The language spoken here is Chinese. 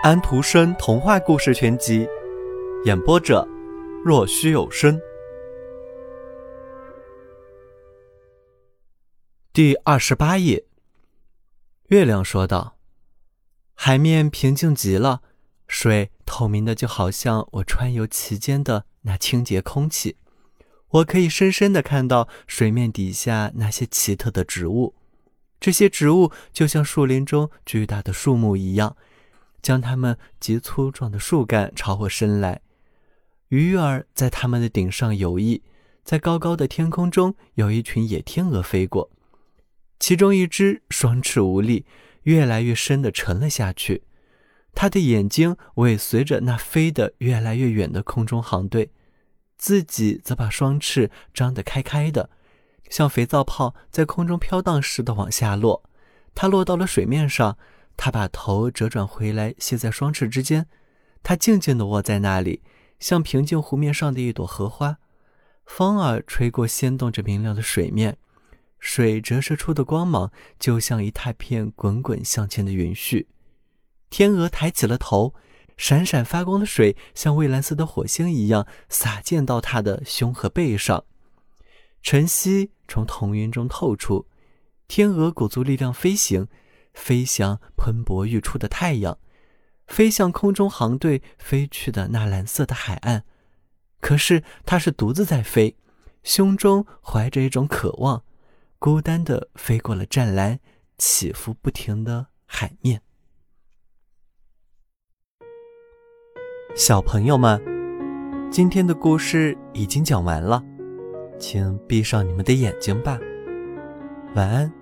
安徒生童话故事全集，演播者：若虚有声。第二十八页。月亮说道：“海面平静极了，水透明的，就好像我穿游其间的那清洁空气。我可以深深的看到水面底下那些奇特的植物，这些植物就像树林中巨大的树木一样。”将它们极粗壮的树干朝我伸来，鱼儿在它们的顶上游弋，在高高的天空中有一群野天鹅飞过，其中一只双翅无力，越来越深地沉了下去，它的眼睛尾随着那飞得越来越远的空中航队，自己则把双翅张得开开的，像肥皂泡在空中飘荡似的往下落，它落到了水面上。他把头折转回来，歇在双翅之间。他静静地卧在那里，像平静湖面上的一朵荷花。风儿吹过，掀动着明亮的水面，水折射出的光芒就像一大片滚滚向前的云絮。天鹅抬起了头，闪闪发光的水像蔚蓝色的火星一样洒溅到它的胸和背上。晨曦从彤云中透出，天鹅鼓足力量飞行。飞向喷薄欲出的太阳，飞向空中航队飞去的那蓝色的海岸。可是它是独自在飞，胸中怀着一种渴望，孤单的飞过了湛蓝、起伏不停的海面。小朋友们，今天的故事已经讲完了，请闭上你们的眼睛吧，晚安。